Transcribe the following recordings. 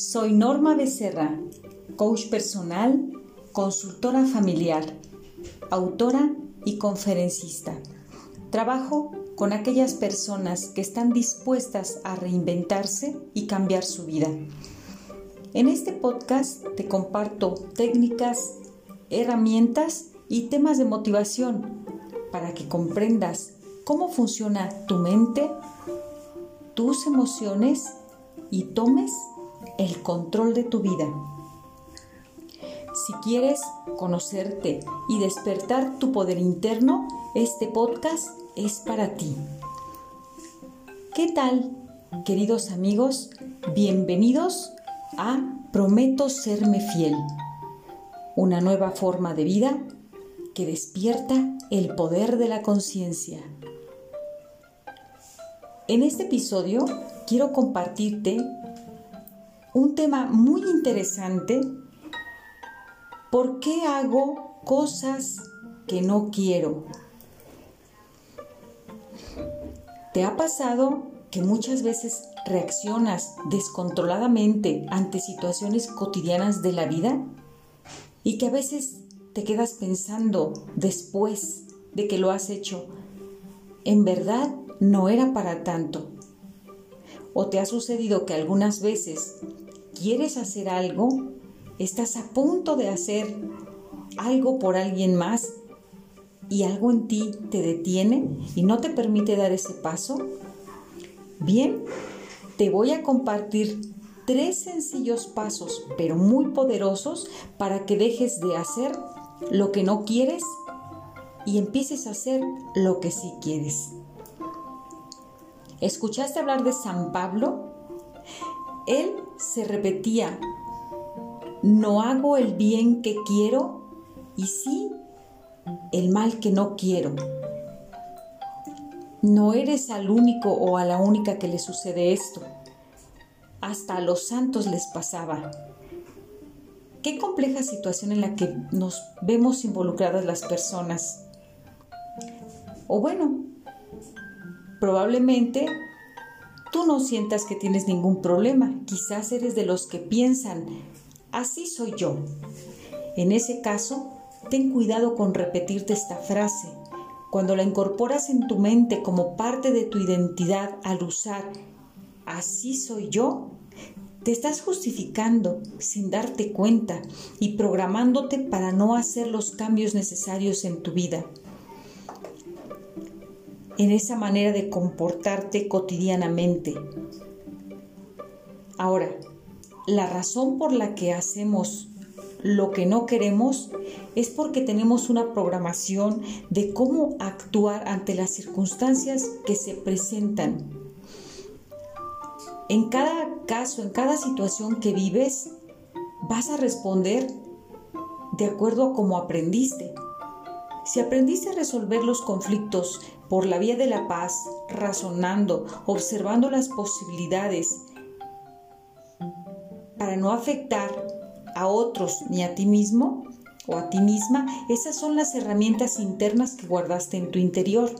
Soy Norma Becerra, coach personal, consultora familiar, autora y conferencista. Trabajo con aquellas personas que están dispuestas a reinventarse y cambiar su vida. En este podcast te comparto técnicas, herramientas y temas de motivación para que comprendas cómo funciona tu mente, tus emociones y tomes el control de tu vida. Si quieres conocerte y despertar tu poder interno, este podcast es para ti. ¿Qué tal, queridos amigos? Bienvenidos a Prometo serme fiel, una nueva forma de vida que despierta el poder de la conciencia. En este episodio quiero compartirte un tema muy interesante. ¿Por qué hago cosas que no quiero? ¿Te ha pasado que muchas veces reaccionas descontroladamente ante situaciones cotidianas de la vida? Y que a veces te quedas pensando después de que lo has hecho, en verdad no era para tanto. ¿O te ha sucedido que algunas veces quieres hacer algo, estás a punto de hacer algo por alguien más y algo en ti te detiene y no te permite dar ese paso? Bien, te voy a compartir tres sencillos pasos, pero muy poderosos, para que dejes de hacer lo que no quieres y empieces a hacer lo que sí quieres. ¿Escuchaste hablar de San Pablo? Él se repetía, no hago el bien que quiero y sí el mal que no quiero. No eres al único o a la única que le sucede esto. Hasta a los santos les pasaba. Qué compleja situación en la que nos vemos involucradas las personas. O bueno, Probablemente tú no sientas que tienes ningún problema, quizás eres de los que piensan, así soy yo. En ese caso, ten cuidado con repetirte esta frase. Cuando la incorporas en tu mente como parte de tu identidad al usar, así soy yo, te estás justificando sin darte cuenta y programándote para no hacer los cambios necesarios en tu vida en esa manera de comportarte cotidianamente. Ahora, la razón por la que hacemos lo que no queremos es porque tenemos una programación de cómo actuar ante las circunstancias que se presentan. En cada caso, en cada situación que vives, vas a responder de acuerdo a cómo aprendiste. Si aprendiste a resolver los conflictos por la vía de la paz, razonando, observando las posibilidades para no afectar a otros ni a ti mismo o a ti misma, esas son las herramientas internas que guardaste en tu interior.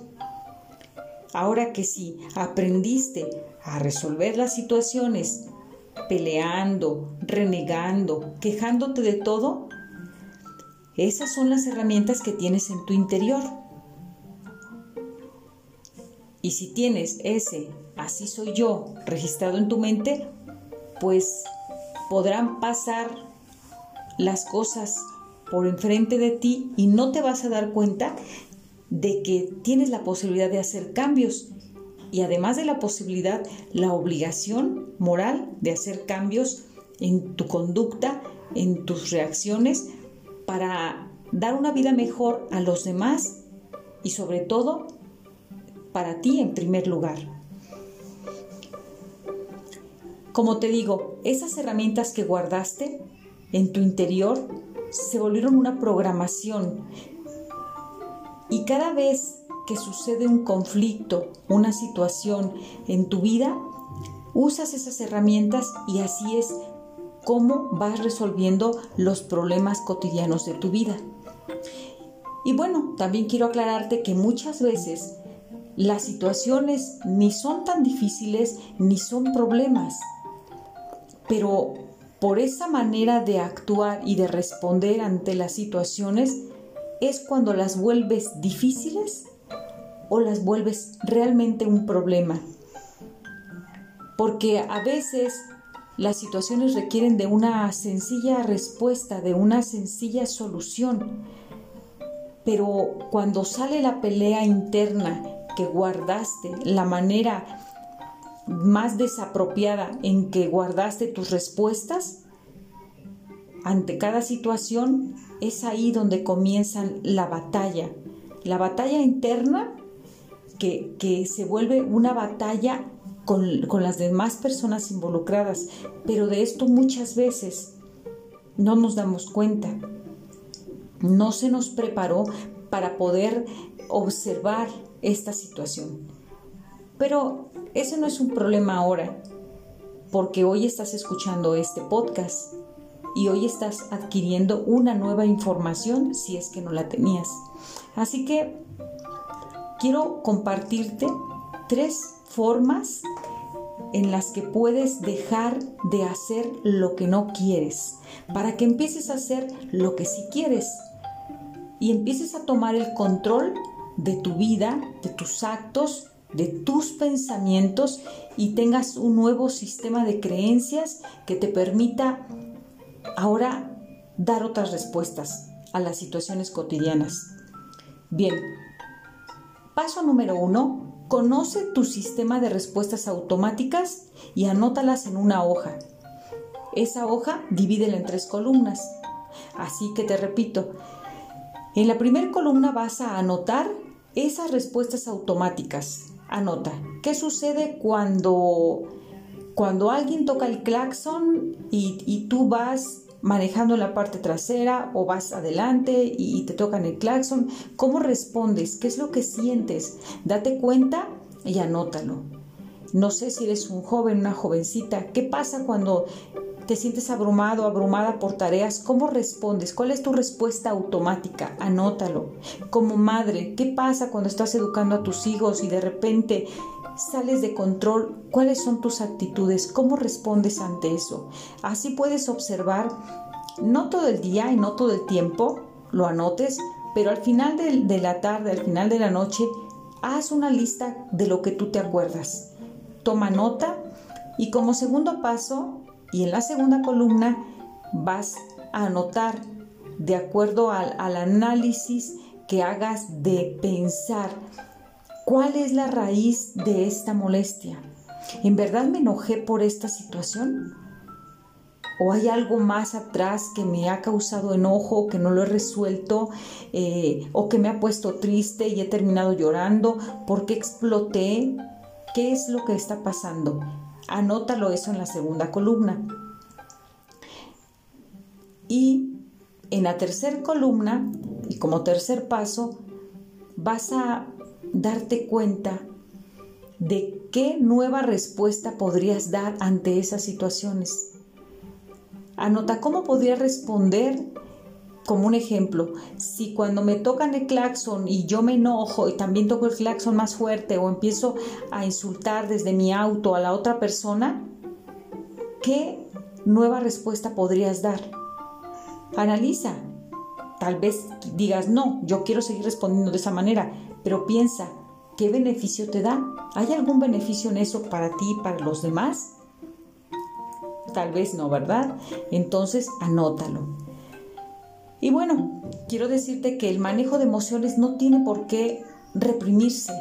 Ahora que si aprendiste a resolver las situaciones peleando, renegando, quejándote de todo, esas son las herramientas que tienes en tu interior. Y si tienes ese así soy yo registrado en tu mente, pues podrán pasar las cosas por enfrente de ti y no te vas a dar cuenta de que tienes la posibilidad de hacer cambios. Y además de la posibilidad, la obligación moral de hacer cambios en tu conducta, en tus reacciones, para dar una vida mejor a los demás y sobre todo para ti en primer lugar. Como te digo, esas herramientas que guardaste en tu interior se volvieron una programación y cada vez que sucede un conflicto, una situación en tu vida, usas esas herramientas y así es como vas resolviendo los problemas cotidianos de tu vida. Y bueno, también quiero aclararte que muchas veces las situaciones ni son tan difíciles ni son problemas, pero por esa manera de actuar y de responder ante las situaciones es cuando las vuelves difíciles o las vuelves realmente un problema. Porque a veces las situaciones requieren de una sencilla respuesta, de una sencilla solución. Pero cuando sale la pelea interna que guardaste, la manera más desapropiada en que guardaste tus respuestas, ante cada situación es ahí donde comienza la batalla. La batalla interna que, que se vuelve una batalla con, las demás personas involucradas, pero de esto muchas veces no nos damos cuenta. No se nos preparó para poder observar esta situación. Pero ese no es un problema ahora, porque hoy estás escuchando este podcast y hoy estás adquiriendo una nueva información si es que no la tenías. Así que quiero compartirte tres formas en las que puedes dejar de hacer lo que no quieres, para que empieces a hacer lo que sí quieres y empieces a tomar el control de tu vida, de tus actos, de tus pensamientos y tengas un nuevo sistema de creencias que te permita ahora dar otras respuestas a las situaciones cotidianas. Bien, paso número uno, Conoce tu sistema de respuestas automáticas y anótalas en una hoja. Esa hoja divídela en tres columnas. Así que te repito, en la primera columna vas a anotar esas respuestas automáticas. Anota, ¿qué sucede cuando, cuando alguien toca el claxon y, y tú vas manejando la parte trasera o vas adelante y, te tocan el claxon. ¿Cómo respondes? ¿Qué es lo que sientes? Date cuenta y anótalo. No sé si eres un joven, una jovencita. ¿Qué pasa cuando te sientes abrumado, abrumada por tareas? ¿Cómo respondes? ¿Cuál es tu respuesta automática? Anótalo. Como madre, ¿qué pasa cuando estás educando a tus hijos y de repente sales de control, cuáles son tus actitudes, cómo respondes ante eso. Así puedes observar, no todo el día y no todo el tiempo, lo anotes, pero al final de, la tarde, al final de la noche, haz una lista de lo que tú te acuerdas. Toma nota y como segundo paso, y en la segunda columna, vas a anotar de acuerdo al, análisis que hagas de pensar ¿Cuál es la raíz de esta molestia? ¿En verdad me enojé por esta situación? ¿O hay algo más atrás que me ha causado enojo, que no lo he resuelto, eh, o que me ha puesto triste y he terminado llorando? ¿Por qué exploté? ¿Qué es lo que está pasando? Anótalo eso en la segunda columna. Y en la tercera columna, y como tercer paso, vas a darte cuenta de qué nueva respuesta podrías dar ante esas situaciones. Anota cómo podría responder como un ejemplo, si cuando me tocan el claxon y yo me enojo y también toco el claxon más fuerte o empiezo a insultar desde mi auto a la otra persona, ¿qué nueva respuesta podrías dar? Analiza. Tal vez digas, no, yo quiero seguir respondiendo de esa manera, pero piensa, ¿qué beneficio te da? ¿Hay algún beneficio en eso para ti y para los demás? Tal vez no, ¿verdad? Entonces anótalo. Y bueno, quiero decirte que el manejo de emociones no tiene por qué reprimirse.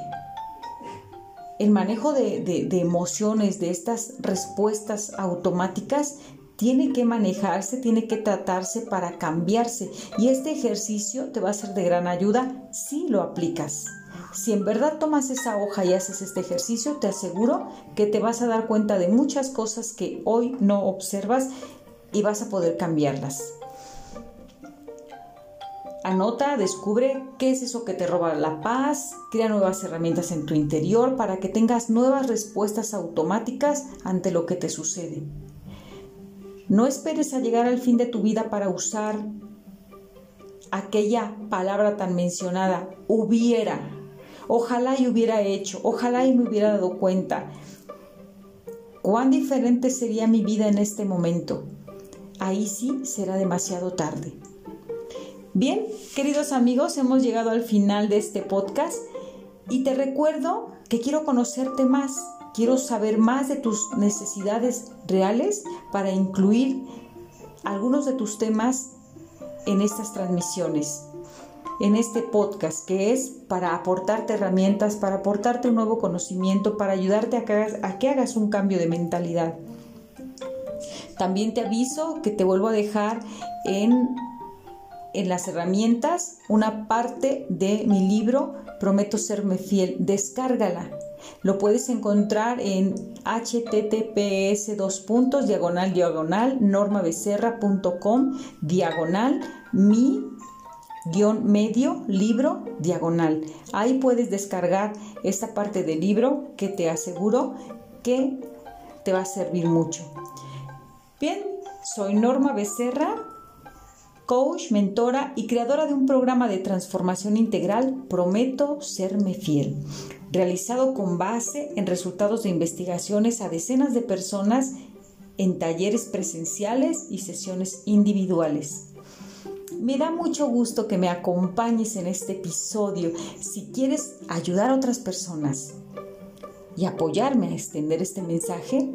El manejo de, de, emociones, de estas respuestas automáticas, tiene que manejarse, tiene que tratarse para cambiarse. Y este ejercicio te va a ser de gran ayuda si lo aplicas. Si en verdad tomas esa hoja y haces este ejercicio, te aseguro que te vas a dar cuenta de muchas cosas que hoy no observas y vas a poder cambiarlas. Anota, descubre qué es eso que te roba la paz, crea nuevas herramientas en tu interior para que tengas nuevas respuestas automáticas ante lo que te sucede. No esperes a llegar al fin de tu vida para usar aquella palabra tan mencionada, hubiera. Ojalá y hubiera hecho, ojalá y me hubiera dado cuenta. ¿Cuán diferente sería mi vida en este momento? ahí sí será demasiado tarde. Bien, queridos amigos, hemos llegado al final de este podcast y te recuerdo que quiero conocerte más, quiero saber más de tus necesidades reales para incluir algunos de tus temas en estas transmisiones, en este podcast que es para aportarte herramientas, para aportarte un nuevo conocimiento, para ayudarte a que hagas, a que hagas un cambio de mentalidad. También te aviso que te vuelvo a dejar en en las herramientas una parte de mi libro Prometo serme fiel. Descárgala. Lo puedes encontrar en https dos puntos diagonal diagonal normabecerra.com diagonal mi guion medio libro diagonal. Ahí puedes descargar esta parte del libro que te aseguro que te va a servir mucho. Bien, soy Norma Becerra coach, mentora y creadora de un programa de transformación integral Prometo Serme Fiel, realizado con base en resultados de investigaciones a decenas de personas en talleres presenciales y sesiones individuales. Me da mucho gusto que me acompañes en este episodio. Si quieres ayudar a otras personas y apoyarme a extender este mensaje,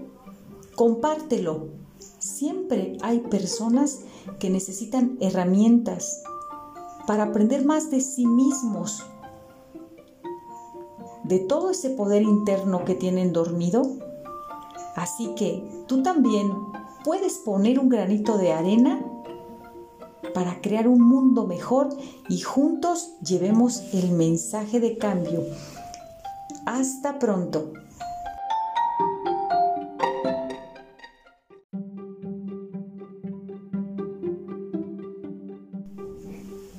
compártelo. Siempre hay personas que necesitan herramientas para aprender más de sí mismos, de todo ese poder interno que tienen dormido. Así que tú también puedes poner un granito de arena para crear un mundo mejor y juntos llevemos el mensaje de cambio. Hasta pronto.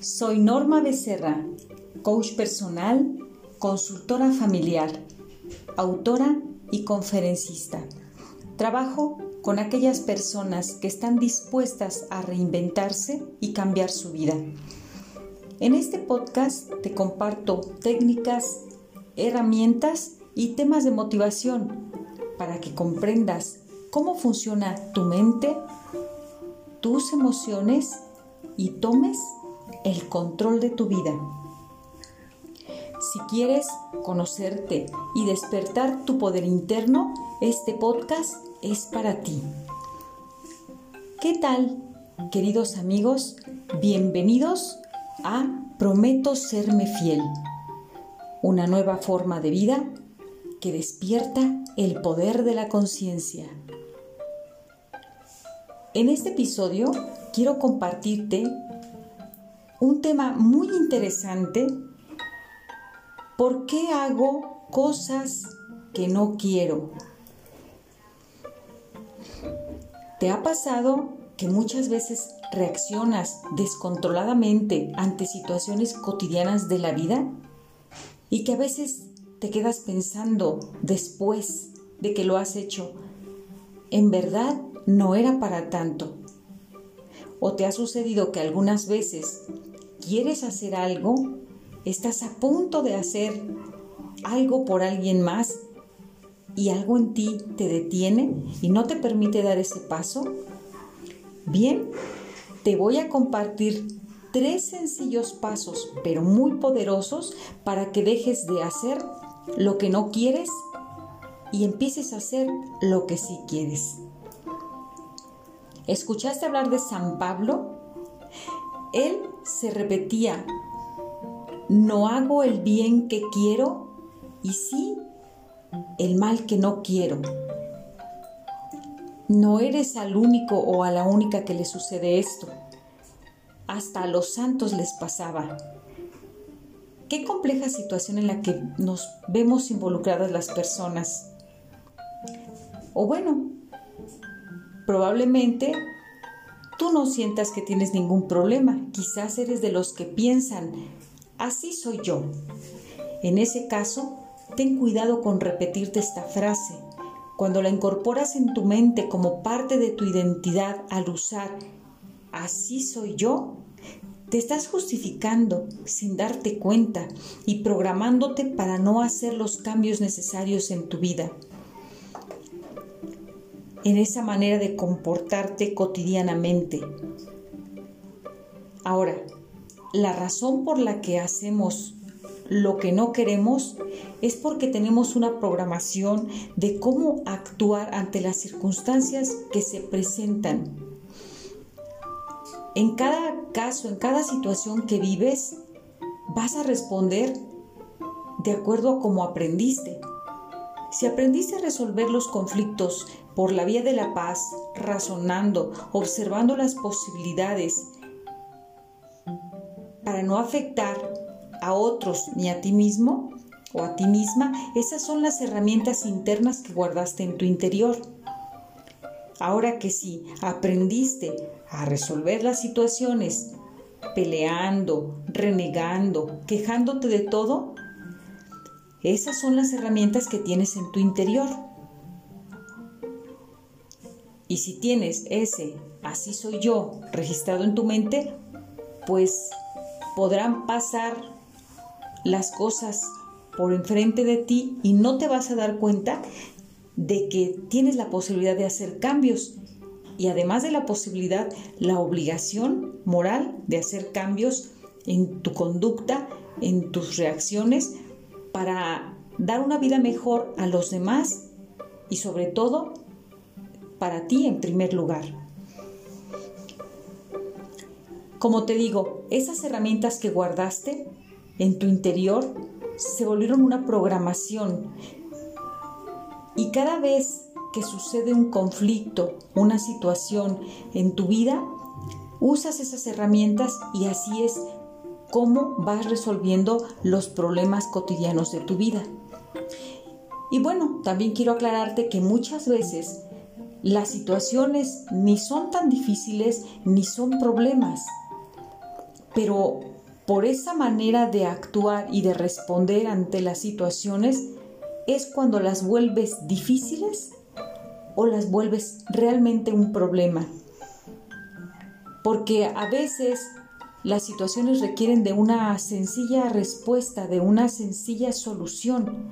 Soy Norma Becerra, coach personal, consultora familiar, autora y conferencista. Trabajo con aquellas personas que están dispuestas a reinventarse y cambiar su vida. En este podcast te comparto técnicas, herramientas y temas de motivación para que comprendas cómo funciona tu mente, tus emociones y tomes el control de tu vida. Si quieres conocerte y despertar tu poder interno, este podcast es para ti. ¿Qué tal, queridos amigos? Bienvenidos a Prometo serme fiel, una nueva forma de vida que despierta el poder de la conciencia. En este episodio quiero compartirte un tema muy interesante. ¿Por qué hago cosas que no quiero? ¿Te ha pasado que muchas veces reaccionas descontroladamente ante situaciones cotidianas de la vida? Y que a veces te quedas pensando después de que lo has hecho, en verdad no era para tanto. ¿O te ha sucedido que algunas veces quieres hacer algo, estás a punto de hacer algo por alguien más y algo en ti te detiene y no te permite dar ese paso? Bien, te voy a compartir tres sencillos pasos, pero muy poderosos, para que dejes de hacer lo que no quieres y empieces a hacer lo que sí quieres. ¿Escuchaste hablar de San Pablo? Él se repetía, no hago el bien que quiero y sí el mal que no quiero. No eres al único o a la única que le sucede esto. Hasta a los santos les pasaba. Qué compleja situación en la que nos vemos involucradas las personas. O bueno, probablemente tú no sientas que tienes ningún problema. Quizás eres de los que piensan, así soy yo. En ese caso, ten cuidado con repetirte esta frase. Cuando la incorporas en tu mente como parte de tu identidad al usar, así soy yo, te estás justificando sin darte cuenta y programándote para no hacer los cambios necesarios en tu vida. En esa manera de comportarte cotidianamente. Ahora, la razón por la que hacemos lo que no queremos es porque tenemos una programación de cómo actuar ante las circunstancias que se presentan. En cada caso, en cada situación que vives, vas a responder de acuerdo a cómo aprendiste. Si aprendiste a resolver los conflictos por la vía de la paz, razonando, observando las posibilidades, para no afectar a otros ni a ti mismo o a ti misma, esas son las herramientas internas que guardaste en tu interior. Ahora que si aprendiste a resolver las situaciones peleando, renegando, quejándote de todo, esas son las herramientas que tienes en tu interior. Y si tienes ese así soy yo registrado en tu mente, pues podrán pasar las cosas por enfrente de ti y no te vas a dar cuenta de que tienes la posibilidad de hacer cambios. Y además de la posibilidad, la obligación moral de hacer cambios en tu conducta, en tus reacciones, para dar una vida mejor a los demás y sobre todo para ti en primer lugar. Como te digo, esas herramientas que guardaste en tu interior se volvieron una programación y cada vez que sucede un conflicto, una situación en tu vida, usas esas herramientas y así es como vas resolviendo los problemas cotidianos de tu vida. Y bueno, también quiero aclararte que muchas veces las situaciones ni son tan difíciles ni son problemas, pero por esa manera de actuar y de responder ante las situaciones es cuando las vuelves difíciles o las vuelves realmente un problema. Porque a veces las situaciones requieren de una sencilla respuesta, de una sencilla solución.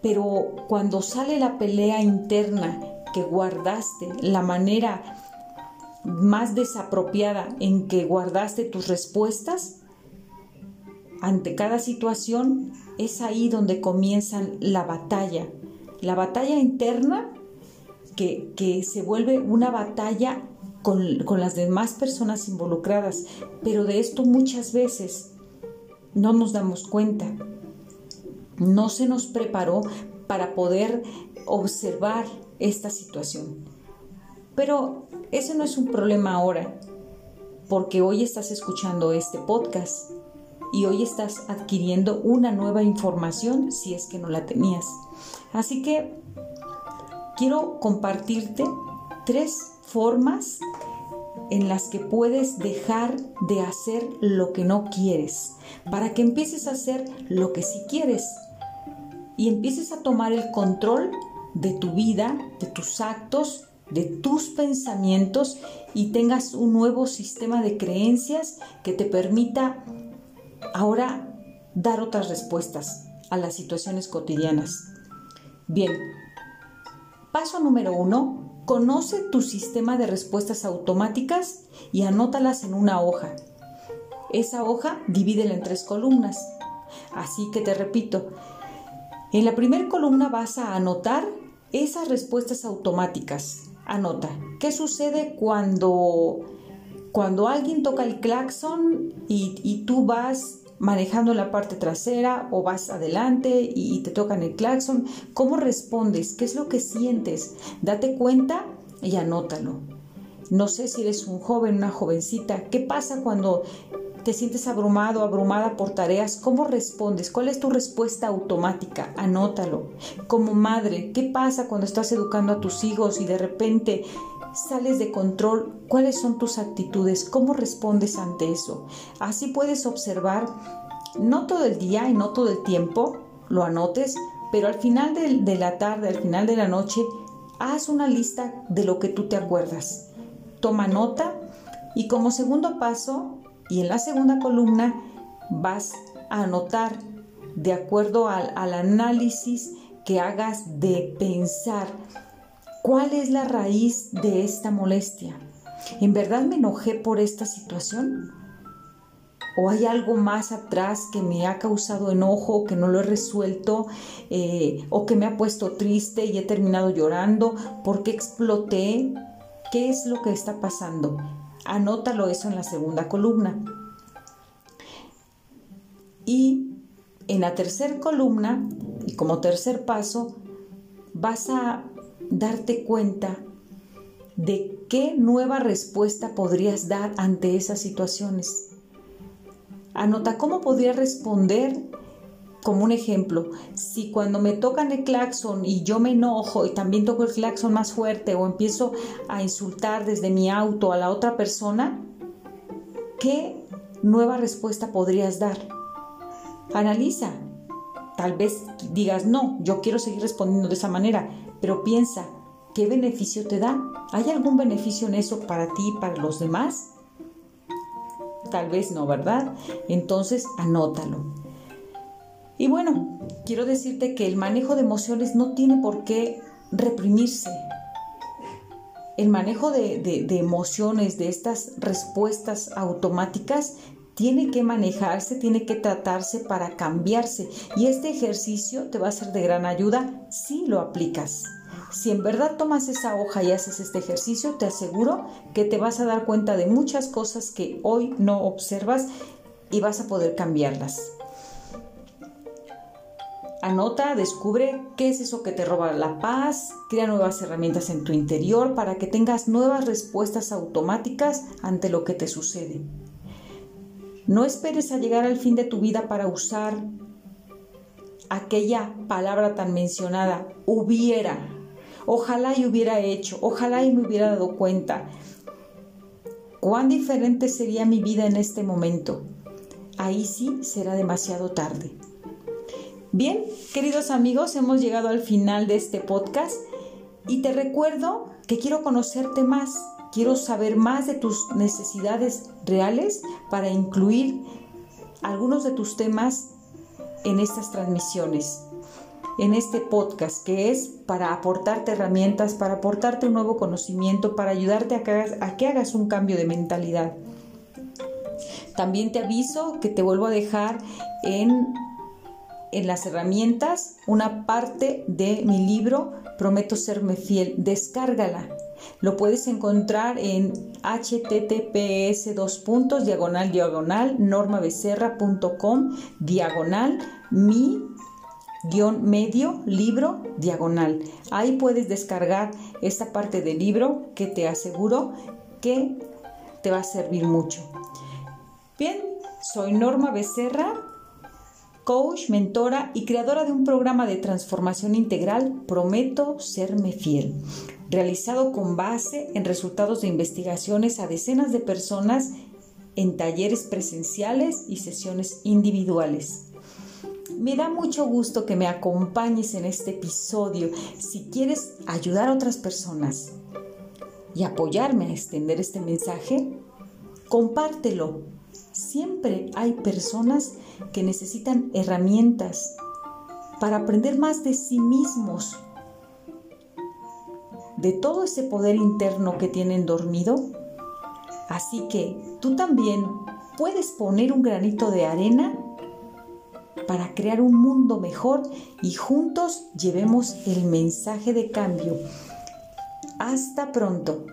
Pero cuando sale la pelea interna guardaste, la manera más desapropiada en que guardaste tus respuestas, ante cada situación es ahí donde comienza la batalla. La batalla interna que, que se vuelve una batalla con, las demás personas involucradas, pero de esto muchas veces no nos damos cuenta. No se nos preparó para poder observar esta situación. Pero ese no es un problema ahora, porque hoy estás escuchando este podcast y hoy estás adquiriendo una nueva información si es que no la tenías. Así que quiero compartirte tres formas en las que puedes dejar de hacer lo que no quieres, para que empieces a hacer lo que sí quieres y empieces a tomar el control de tu vida, de tus actos, de tus pensamientos y tengas un nuevo sistema de creencias que te permita ahora dar otras respuestas a las situaciones cotidianas. Bien, paso número uno, Conoce tu sistema de respuestas automáticas y anótalas en una hoja. Esa hoja divídela en tres columnas. Así que te repito, en la primera columna vas a anotar esas respuestas automáticas. Anota, ¿qué sucede cuando, cuando alguien toca el claxon y, tú vas manejando la parte trasera o vas adelante y te tocan el claxon. ¿Cómo respondes? ¿Qué es lo que sientes? Date cuenta y anótalo. No sé si eres un joven, una jovencita. ¿Qué pasa cuando te sientes abrumado, abrumada por tareas? ¿Cómo respondes? ¿Cuál es tu respuesta automática? Anótalo. Como madre, ¿qué pasa cuando estás educando a tus hijos y de repente sales de control, cuáles son tus actitudes, cómo respondes ante eso. Así puedes observar, no todo el día y no todo el tiempo, lo anotes, pero al final de, la tarde, al final de la noche, haz una lista de lo que tú te acuerdas. Toma nota y como segundo paso, y en la segunda columna, vas a anotar de acuerdo al, análisis que hagas de pensar ¿Cuál es la raíz de esta molestia? ¿En verdad me enojé por esta situación? ¿O hay algo más atrás que me ha causado enojo, que no lo he resuelto, eh, o que me ha puesto triste y he terminado llorando? ¿Por qué exploté? ¿Qué es lo que está pasando? Anótalo eso en la segunda columna. Y en la tercera columna, y como tercer paso, vas a darte cuenta de qué nueva respuesta podrías dar ante esas situaciones. Anota cómo podría responder como un ejemplo, si cuando me tocan el claxon y yo me enojo y también toco el claxon más fuerte o empiezo a insultar desde mi auto a la otra persona, ¿qué nueva respuesta podrías dar? Analiza. Tal vez digas, no, yo quiero seguir respondiendo de esa manera, pero piensa, ¿qué beneficio te da? ¿Hay algún beneficio en eso para ti y para los demás? Tal vez no, ¿verdad? Entonces anótalo. Y bueno, quiero decirte que el manejo de emociones no tiene por qué reprimirse. El manejo de, emociones, de estas respuestas automáticas, tiene que manejarse, tiene que tratarse para cambiarse. Y este ejercicio te va a ser de gran ayuda si lo aplicas. Si en verdad tomas esa hoja y haces este ejercicio, te aseguro que te vas a dar cuenta de muchas cosas que hoy no observas y vas a poder cambiarlas. Anota, descubre qué es eso que te roba la paz, crea nuevas herramientas en tu interior para que tengas nuevas respuestas automáticas ante lo que te sucede. No esperes a llegar al fin de tu vida para usar aquella palabra tan mencionada, hubiera. Ojalá y hubiera hecho, ojalá y me hubiera dado cuenta. ¿Cuán diferente sería mi vida en este momento? Ahí sí será demasiado tarde. Bien, queridos amigos, hemos llegado al final de este podcast y te recuerdo que quiero conocerte más, quiero saber más de tus necesidades reales para incluir algunos de tus temas en estas transmisiones, en este podcast, que es para aportarte herramientas, para aportarte un nuevo conocimiento, para ayudarte a que hagas, a que hagas un cambio de mentalidad. También te aviso que te vuelvo a dejar en en las herramientas una parte de mi libro Prometo serme fiel. Descárgala. Lo puedes encontrar en https dos puntos diagonal diagonal normabecerra.com diagonal mi guion medio libro diagonal. Ahí puedes descargar esta parte del libro que te aseguro que te va a servir mucho. Bien, soy Norma Becerra coach, mentora y creadora de un programa de transformación integral Prometo Serme Fiel, realizado con base en resultados de investigaciones a decenas de personas en talleres presenciales y sesiones individuales. Me da mucho gusto que me acompañes en este episodio. Si quieres ayudar a otras personas y apoyarme a extender este mensaje, compártelo. Siempre hay personas que necesitan herramientas para aprender más de sí mismos, de todo ese poder interno que tienen dormido. Así que tú también puedes poner un granito de arena para crear un mundo mejor y juntos llevemos el mensaje de cambio. Hasta pronto.